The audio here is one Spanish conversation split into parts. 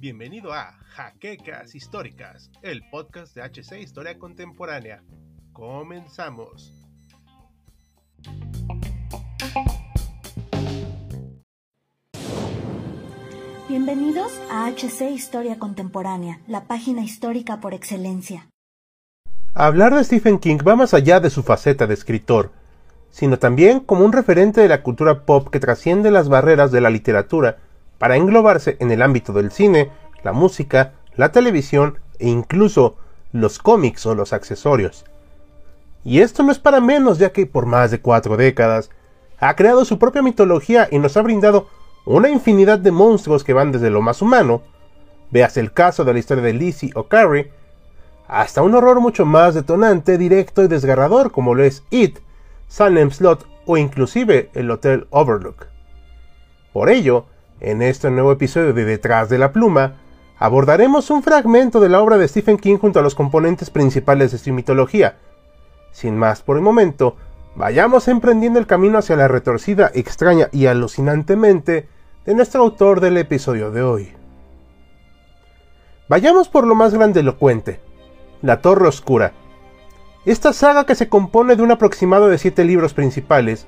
Bienvenido a Jaquecas Históricas, el podcast de HC Historia Contemporánea. Comenzamos. Bienvenidos a HC Historia Contemporánea, la página histórica por excelencia. Hablar de Stephen King va más allá de su faceta de escritor, sino también como un referente de la cultura pop que trasciende las barreras de la literatura para englobarse en el ámbito del cine, la música, la televisión e incluso los cómics o los accesorios. Y esto no es para menos ya que por más de cuatro décadas ha creado su propia mitología y nos ha brindado una infinidad de monstruos que van desde lo más humano, veas el caso de la historia de Lizzie o Carrie, hasta un horror mucho más detonante, directo y desgarrador como lo es It, Salem Slot o inclusive el Hotel Overlook. Por ello, en este nuevo episodio de Detrás de la Pluma, abordaremos un fragmento de la obra de Stephen King junto a los componentes principales de su mitología. Sin más por el momento, vayamos emprendiendo el camino hacia la retorcida, extraña y alucinantemente de nuestro autor del episodio de hoy. Vayamos por lo más grandelocuente, La Torre Oscura. Esta saga que se compone de un aproximado de siete libros principales,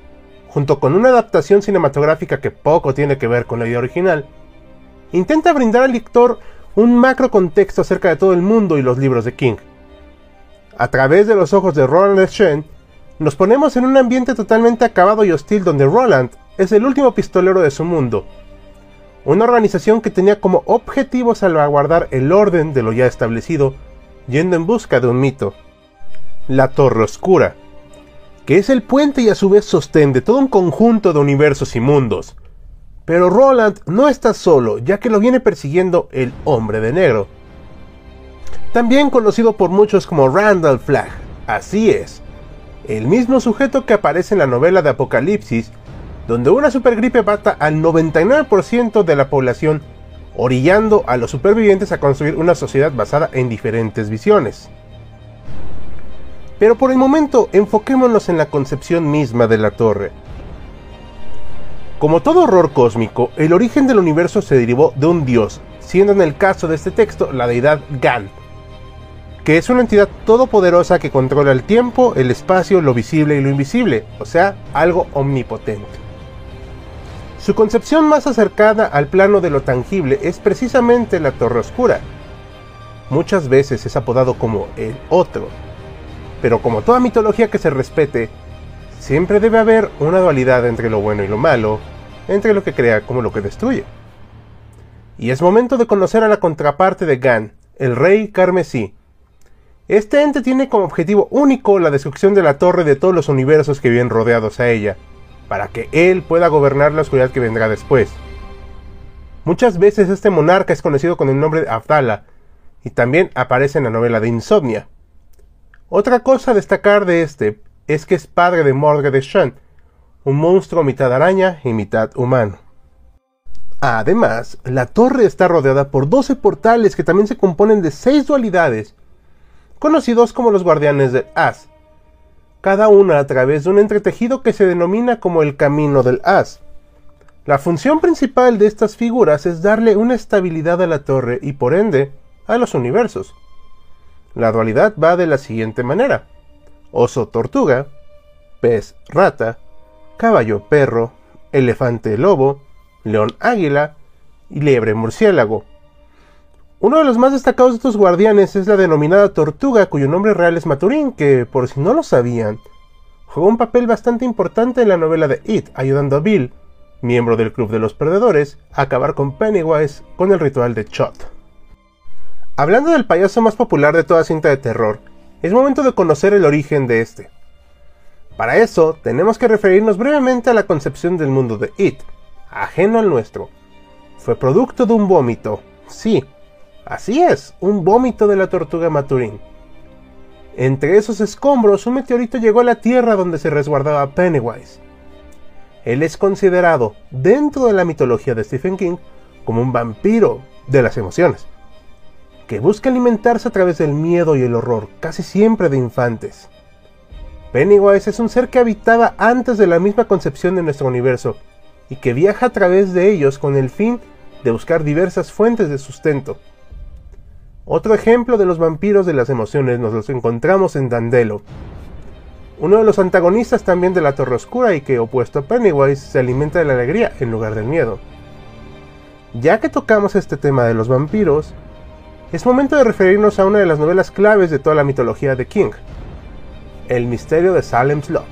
junto con una adaptación cinematográfica que poco tiene que ver con la idea original, intenta brindar al lector un macro contexto acerca de todo el mundo y los libros de King. A través de los ojos de Roland Shen, nos ponemos en un ambiente totalmente acabado y hostil donde Roland es el último pistolero de su mundo, una organización que tenía como objetivo salvaguardar el orden de lo ya establecido, yendo en busca de un mito, la Torre Oscura, que es el puente y a su vez sostén de todo un conjunto de universos y mundos. Pero Roland no está solo, ya que lo viene persiguiendo el Hombre de Negro, también conocido por muchos como Randall Flagg, así es, el mismo sujeto que aparece en la novela de Apocalipsis donde una supergripe mata al 99% de la población, orillando a los supervivientes a construir una sociedad basada en diferentes visiones. Pero por el momento enfoquémonos en la concepción misma de la torre. Como todo horror cósmico, el origen del universo se derivó de un dios, siendo en el caso de este texto la deidad Gan, que es una entidad todopoderosa que controla el tiempo, el espacio, lo visible y lo invisible, o sea, algo omnipotente. Su concepción más acercada al plano de lo tangible es precisamente la Torre Oscura. Muchas veces es apodado como el otro, pero como toda mitología que se respete, siempre debe haber una dualidad entre lo bueno y lo malo, entre lo que crea como lo que destruye. Y es momento de conocer a la contraparte de Gan, el rey carmesí. Este ente tiene como objetivo único la destrucción de la torre de todos los universos que viven rodeados a ella, para que él pueda gobernar la oscuridad que vendrá después. Muchas veces este monarca es conocido con el nombre de Abdala, y también aparece en la novela de Insomnia. Otra cosa a destacar de este es que es padre de Morgue de Shan, un monstruo mitad araña y mitad humano. Además, la torre está rodeada por 12 portales que también se componen de 6 dualidades, conocidos como los guardianes del As, cada una a través de un entretejido que se denomina como el camino del as. La función principal de estas figuras es darle una estabilidad a la torre y por ende a los universos. La dualidad va de la siguiente manera. Oso-tortuga, pez-rata, caballo-perro, elefante-lobo, león-águila y liebre-murciélago. Uno de los más destacados de estos guardianes es la denominada tortuga, cuyo nombre real es Maturín, que, por si no lo sabían, jugó un papel bastante importante en la novela de It, ayudando a Bill, miembro del Club de los Perdedores, a acabar con Pennywise con el ritual de Chot. Hablando del payaso más popular de toda cinta de terror, es momento de conocer el origen de este. Para eso, tenemos que referirnos brevemente a la concepción del mundo de It, ajeno al nuestro. Fue producto de un vómito, sí, Así es, un vómito de la tortuga Maturín. Entre esos escombros, un meteorito llegó a la Tierra donde se resguardaba Pennywise. Él es considerado, dentro de la mitología de Stephen King, como un vampiro de las emociones, que busca alimentarse a través del miedo y el horror, casi siempre de infantes. Pennywise es un ser que habitaba antes de la misma concepción de nuestro universo y que viaja a través de ellos con el fin de buscar diversas fuentes de sustento. Otro ejemplo de los vampiros de las emociones nos los encontramos en Dandelo, uno de los antagonistas también de la Torre Oscura y que, opuesto a Pennywise, se alimenta de la alegría en lugar del miedo. Ya que tocamos este tema de los vampiros, es momento de referirnos a una de las novelas claves de toda la mitología de King, El misterio de Salem Slot.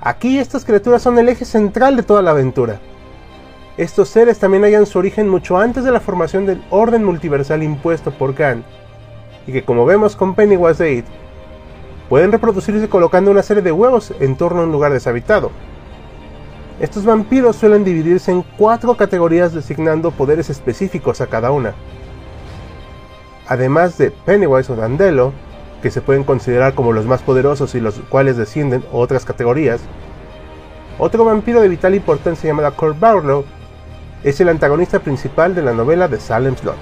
Aquí estas criaturas son el eje central de toda la aventura. Estos seres también hallan su origen mucho antes de la formación del orden multiversal impuesto por Khan, y que como vemos con Pennywise de pueden reproducirse colocando una serie de huevos en torno a un lugar deshabitado. Estos vampiros suelen dividirse en cuatro categorías designando poderes específicos a cada una. Además de Pennywise o Dandelo, que se pueden considerar como los más poderosos y los cuales descienden otras categorías, otro vampiro de vital importancia llamado Kurt Barlow es el antagonista principal de la novela de Salem Slot.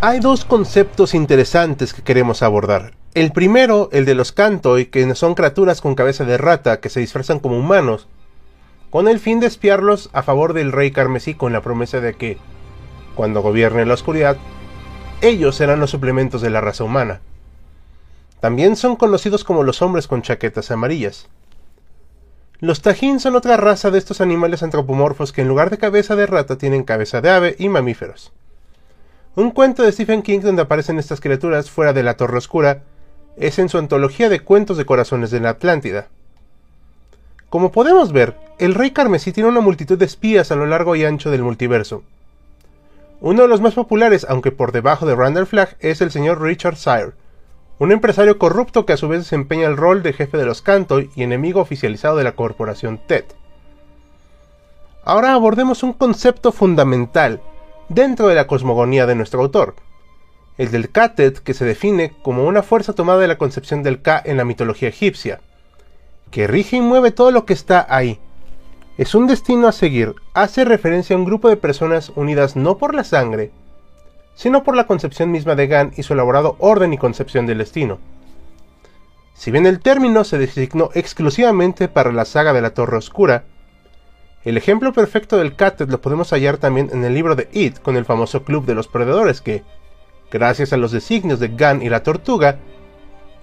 Hay dos conceptos interesantes que queremos abordar. El primero, el de los Cantoi, que son criaturas con cabeza de rata que se disfrazan como humanos, con el fin de espiarlos a favor del rey carmesí con la promesa de que, cuando gobierne la oscuridad, ellos serán los suplementos de la raza humana. También son conocidos como los hombres con chaquetas amarillas. Los Tajín son otra raza de estos animales antropomorfos que en lugar de cabeza de rata tienen cabeza de ave y mamíferos. Un cuento de Stephen King donde aparecen estas criaturas fuera de la Torre Oscura es en su antología de cuentos de corazones de la Atlántida. Como podemos ver, el rey carmesí tiene una multitud de espías a lo largo y ancho del multiverso. Uno de los más populares, aunque por debajo de Randall Flagg, es el señor Richard Sire, un empresario corrupto que a su vez desempeña el rol de jefe de los Cantoy y enemigo oficializado de la corporación TED. Ahora abordemos un concepto fundamental dentro de la cosmogonía de nuestro autor, el del Katet, que se define como una fuerza tomada de la concepción del Ka en la mitología egipcia, que rige y mueve todo lo que está ahí. Es un destino a seguir, hace referencia a un grupo de personas unidas no por la sangre, sino por la concepción misma de Gan y su elaborado orden y concepción del destino. Si bien el término se designó exclusivamente para la saga de la Torre Oscura, el ejemplo perfecto del Katet lo podemos hallar también en el libro de It con el famoso Club de los Perdedores que, gracias a los designios de Gunn y la Tortuga,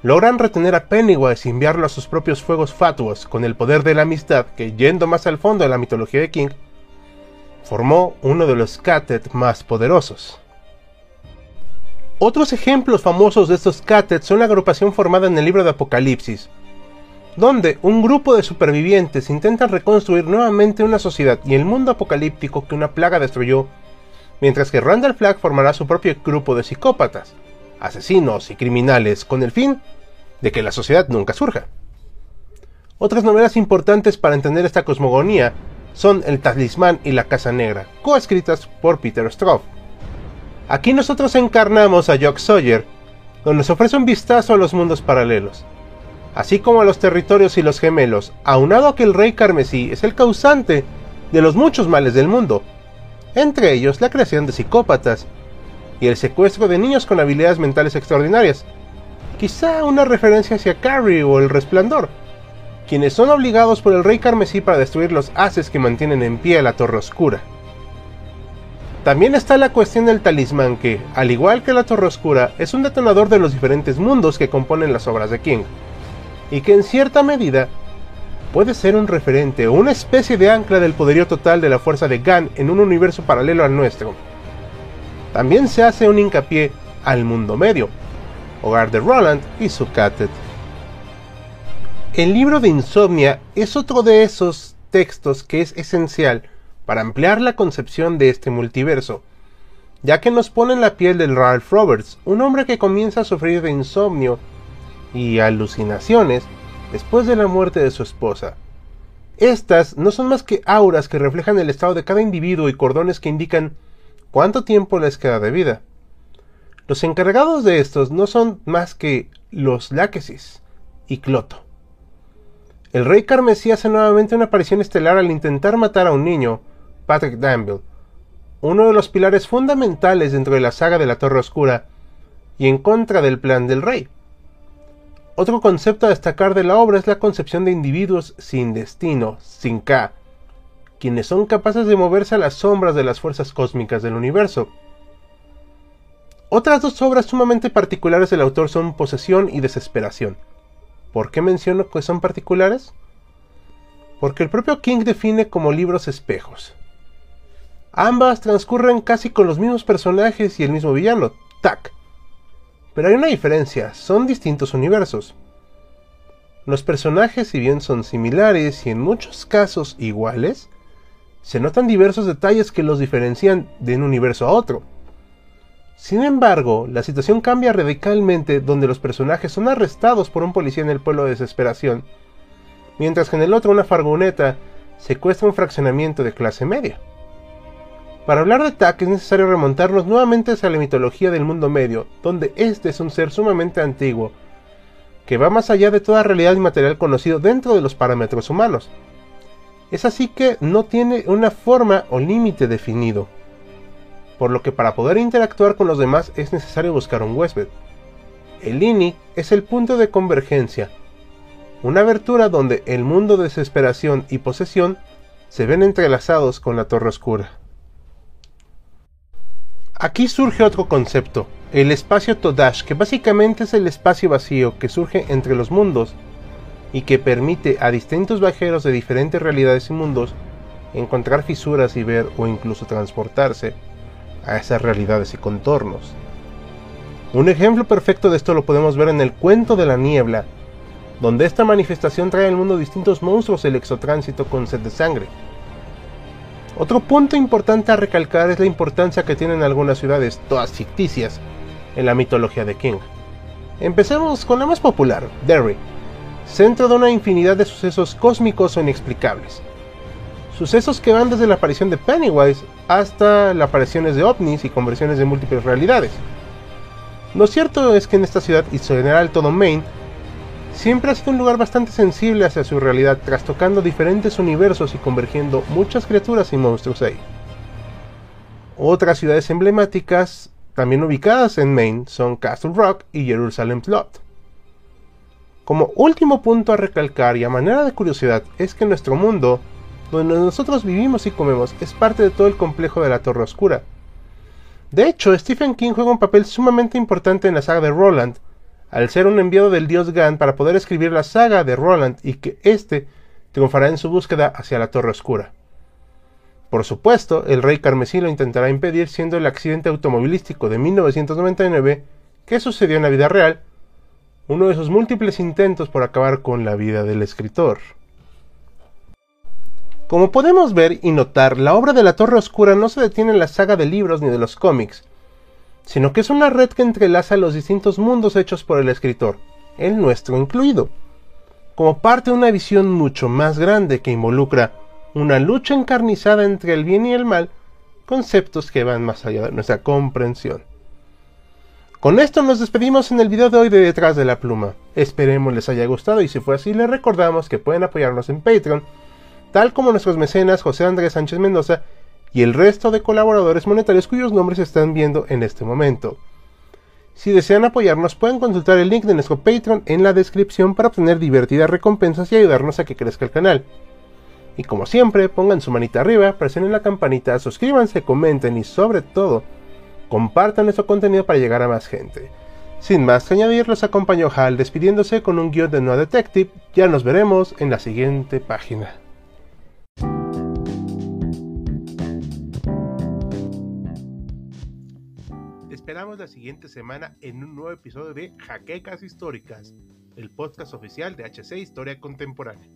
logran retener a Pennywise y enviarlo a sus propios fuegos fatuos con el poder de la amistad que, yendo más al fondo de la mitología de King, formó uno de los Catet más poderosos. Otros ejemplos famosos de estos Catet son la agrupación formada en el libro de Apocalipsis, donde un grupo de supervivientes intentan reconstruir nuevamente una sociedad y el mundo apocalíptico que una plaga destruyó mientras que Randall Flagg formará su propio grupo de psicópatas, asesinos y criminales con el fin de que la sociedad nunca surja. Otras novelas importantes para entender esta cosmogonía son El Talismán y La Casa Negra, coescritas por Peter Stroff. Aquí nosotros encarnamos a Jock Sawyer, donde nos ofrece un vistazo a los mundos paralelos, así como a los territorios y los gemelos, aunado a que el rey carmesí es el causante de los muchos males del mundo, entre ellos la creación de psicópatas y el secuestro de niños con habilidades mentales extraordinarias. Quizá una referencia hacia Carrie o el Resplandor, quienes son obligados por el rey carmesí para destruir los haces que mantienen en pie la Torre Oscura. También está la cuestión del talismán que, al igual que la Torre Oscura, es un detonador de los diferentes mundos que componen las obras de King, y que en cierta medida puede ser un referente o una especie de ancla del poderío total de la fuerza de Gan en un universo paralelo al nuestro. También se hace un hincapié al mundo medio, hogar de Roland y su Catet. El libro de Insomnia es otro de esos textos que es esencial para ampliar la concepción de este multiverso, ya que nos pone en la piel del Ralph Roberts, un hombre que comienza a sufrir de insomnio y alucinaciones después de la muerte de su esposa. Estas no son más que auras que reflejan el estado de cada individuo y cordones que indican cuánto tiempo les queda de vida. Los encargados de estos no son más que los Láquesis y Cloto. El rey carmesí hace nuevamente una aparición estelar al intentar matar a un niño, Patrick Danville, uno de los pilares fundamentales dentro de la saga de la Torre Oscura, y en contra del plan del rey. Otro concepto a destacar de la obra es la concepción de individuos sin destino, sin K, quienes son capaces de moverse a las sombras de las fuerzas cósmicas del universo. Otras dos obras sumamente particulares del autor son Posesión y Desesperación. ¿Por qué menciono que son particulares? Porque el propio King define como libros espejos. Ambas transcurren casi con los mismos personajes y el mismo villano, Tak. Pero hay una diferencia, son distintos universos. Los personajes, si bien son similares y en muchos casos iguales, se notan diversos detalles que los diferencian de un universo a otro. Sin embargo, la situación cambia radicalmente donde los personajes son arrestados por un policía en el pueblo de desesperación, mientras que en el otro una fargoneta secuestra un fraccionamiento de clase media. Para hablar de Tak es necesario remontarnos nuevamente hacia la mitología del mundo medio, donde este es un ser sumamente antiguo, que va más allá de toda realidad inmaterial conocido dentro de los parámetros humanos. Es así que no tiene una forma o límite definido por lo que para poder interactuar con los demás es necesario buscar un huésped. El INI es el punto de convergencia, una abertura donde el mundo de desesperación y posesión se ven entrelazados con la torre oscura. Aquí surge otro concepto, el espacio Todash, que básicamente es el espacio vacío que surge entre los mundos y que permite a distintos viajeros de diferentes realidades y mundos encontrar fisuras y ver o incluso transportarse a esas realidades y contornos. Un ejemplo perfecto de esto lo podemos ver en el cuento de la niebla, donde esta manifestación trae al mundo distintos monstruos del exotránsito con sed de sangre. Otro punto importante a recalcar es la importancia que tienen algunas ciudades, todas ficticias, en la mitología de King. Empecemos con la más popular, Derry, centro de una infinidad de sucesos cósmicos o inexplicables. Sucesos que van desde la aparición de Pennywise hasta las apariciones de ovnis y conversiones de múltiples realidades. Lo cierto es que en esta ciudad y en general todo Maine siempre ha sido un lugar bastante sensible hacia su realidad, trastocando diferentes universos y convergiendo muchas criaturas y monstruos ahí. Otras ciudades emblemáticas también ubicadas en Maine son Castle Rock y Jerusalem Plot. Como último punto a recalcar y a manera de curiosidad es que nuestro mundo donde nosotros vivimos y comemos, es parte de todo el complejo de la Torre Oscura. De hecho, Stephen King juega un papel sumamente importante en la saga de Roland, al ser un enviado del dios Gan para poder escribir la saga de Roland y que éste triunfará en su búsqueda hacia la Torre Oscura. Por supuesto, el rey carmesí lo intentará impedir siendo el accidente automovilístico de 1999 que sucedió en la vida real, uno de sus múltiples intentos por acabar con la vida del escritor. Como podemos ver y notar, la obra de la Torre Oscura no se detiene en la saga de libros ni de los cómics, sino que es una red que entrelaza los distintos mundos hechos por el escritor, el nuestro incluido, como parte de una visión mucho más grande que involucra una lucha encarnizada entre el bien y el mal, conceptos que van más allá de nuestra comprensión. Con esto nos despedimos en el video de hoy de Detrás de la Pluma. Esperemos les haya gustado y si fue así les recordamos que pueden apoyarnos en Patreon tal como nuestros mecenas José Andrés Sánchez Mendoza y el resto de colaboradores monetarios cuyos nombres están viendo en este momento. Si desean apoyarnos pueden consultar el link de nuestro Patreon en la descripción para obtener divertidas recompensas y ayudarnos a que crezca el canal. Y como siempre, pongan su manita arriba, presionen la campanita, suscríbanse, comenten y sobre todo, compartan nuestro contenido para llegar a más gente. Sin más que añadir, los acompañó Hal despidiéndose con un guion de No Detective. Ya nos veremos en la siguiente página. esperamos la siguiente semana en un nuevo episodio de Jaquecas Históricas, el podcast oficial de HC Historia Contemporánea.